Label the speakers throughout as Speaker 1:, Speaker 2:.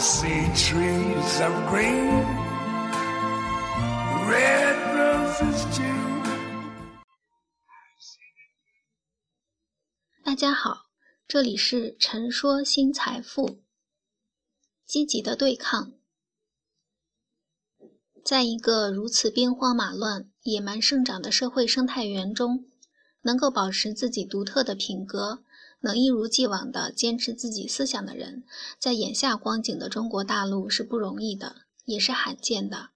Speaker 1: See trees of green, red roses too.
Speaker 2: 大家好，这里是陈说新财富。积极的对抗，在一个如此兵荒马乱、野蛮生长的社会生态园中，能够保持自己独特的品格。能一如既往地坚持自己思想的人，在眼下光景的中国大陆是不容易的，也是罕见的。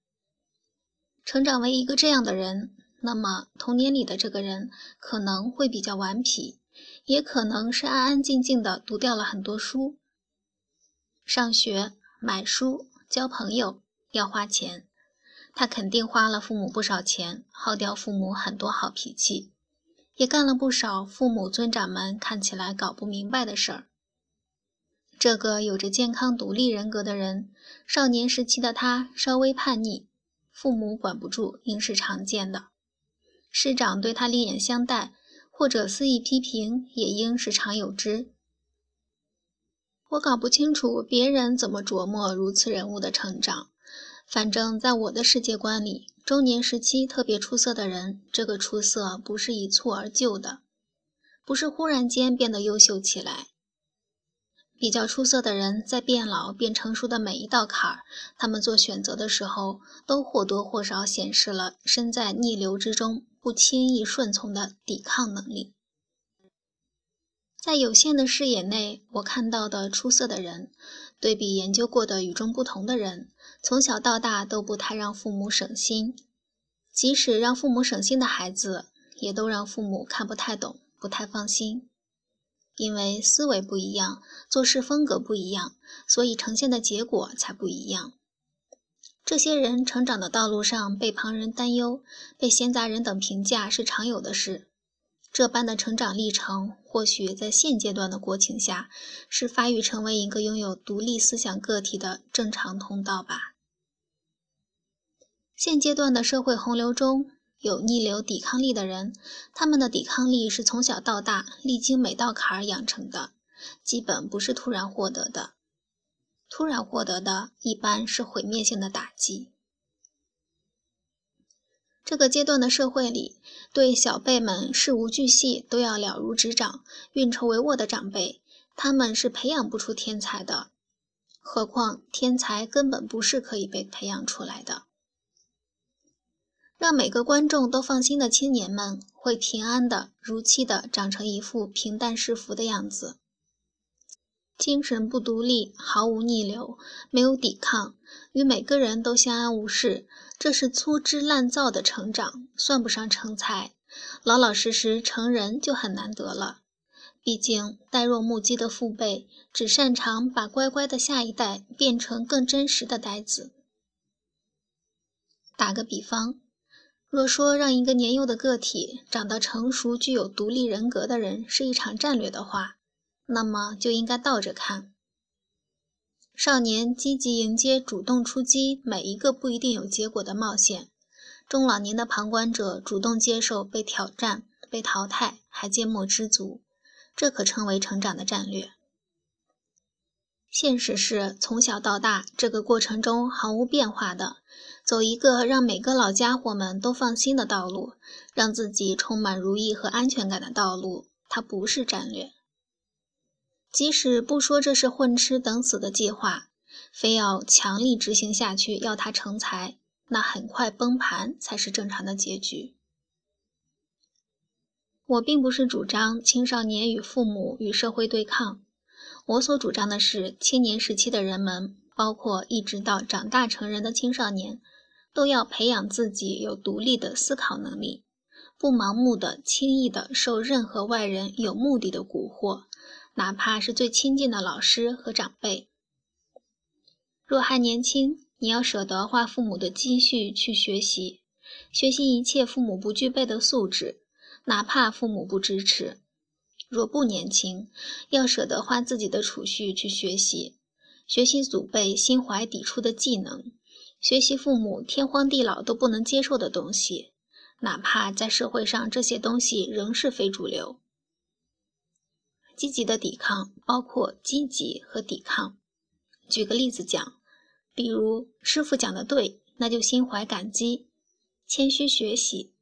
Speaker 2: 成长为一个这样的人，那么童年里的这个人可能会比较顽皮，也可能是安安静静的读掉了很多书。上学、买书、交朋友要花钱，他肯定花了父母不少钱，耗掉父母很多好脾气。也干了不少父母尊长们看起来搞不明白的事儿。这个有着健康独立人格的人，少年时期的他稍微叛逆，父母管不住，应是常见的；师长对他另眼相待，或者肆意批评，也应是常有之。我搞不清楚别人怎么琢磨如此人物的成长，反正在我的世界观里。中年时期特别出色的人，这个出色不是一蹴而就的，不是忽然间变得优秀起来。比较出色的人，在变老变成熟的每一道坎儿，他们做选择的时候，都或多或少显示了身在逆流之中不轻易顺从的抵抗能力。在有限的视野内，我看到的出色的人，对比研究过的与众不同的人。从小到大都不太让父母省心，即使让父母省心的孩子，也都让父母看不太懂、不太放心。因为思维不一样，做事风格不一样，所以呈现的结果才不一样。这些人成长的道路上被旁人担忧、被闲杂人等评价是常有的事。这般的成长历程，或许在现阶段的国情下，是发育成为一个拥有独立思想个体的正常通道吧。现阶段的社会洪流中有逆流抵抗力的人，他们的抵抗力是从小到大历经每道坎儿养成的，基本不是突然获得的。突然获得的一般是毁灭性的打击。这个阶段的社会里，对小辈们事无巨细都要了如指掌、运筹帷幄的长辈，他们是培养不出天才的。何况天才根本不是可以被培养出来的。让每个观众都放心的青年们，会平安的、如期的长成一副平淡是福的样子。精神不独立，毫无逆流，没有抵抗，与每个人都相安无事，这是粗制滥造的成长，算不上成才。老老实实成人就很难得了。毕竟呆若木鸡的父辈，只擅长把乖乖的下一代变成更真实的呆子。打个比方。若说让一个年幼的个体长到成熟、具有独立人格的人是一场战略的话，那么就应该倒着看。少年积极迎接、主动出击每一个不一定有结果的冒险；中老年的旁观者主动接受被挑战、被淘汰，还缄默知足，这可称为成长的战略。现实是从小到大这个过程中毫无变化的。走一个让每个老家伙们都放心的道路，让自己充满如意和安全感的道路，它不是战略。即使不说这是混吃等死的计划，非要强力执行下去，要他成才，那很快崩盘才是正常的结局。我并不是主张青少年与父母与社会对抗，我所主张的是青年时期的人们，包括一直到长大成人的青少年。都要培养自己有独立的思考能力，不盲目的、轻易的受任何外人有目的的蛊惑，哪怕是最亲近的老师和长辈。若还年轻，你要舍得花父母的积蓄去学习，学习一切父母不具备的素质，哪怕父母不支持；若不年轻，要舍得花自己的储蓄去学习，学习祖辈心怀抵触的技能。学习父母天荒地老都不能接受的东西，哪怕在社会上这些东西仍是非主流。积极的抵抗包括积极和抵抗，举个例子讲，比如师傅讲的对，那就心怀感激，谦虚学习；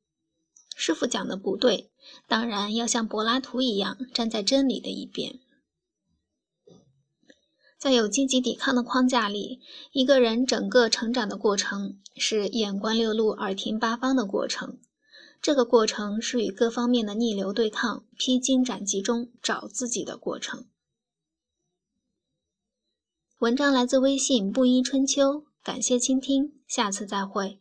Speaker 2: 师傅讲的不对，当然要像柏拉图一样站在真理的一边。在有积极抵抗的框架里，一个人整个成长的过程是眼观六路、耳听八方的过程。这个过程是与各方面的逆流对抗、披荆斩棘中找自己的过程。文章来自微信布衣春秋，感谢倾听，下次再会。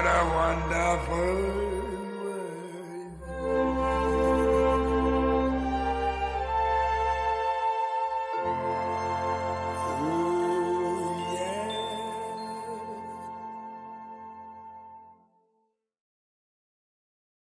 Speaker 1: what a wonderful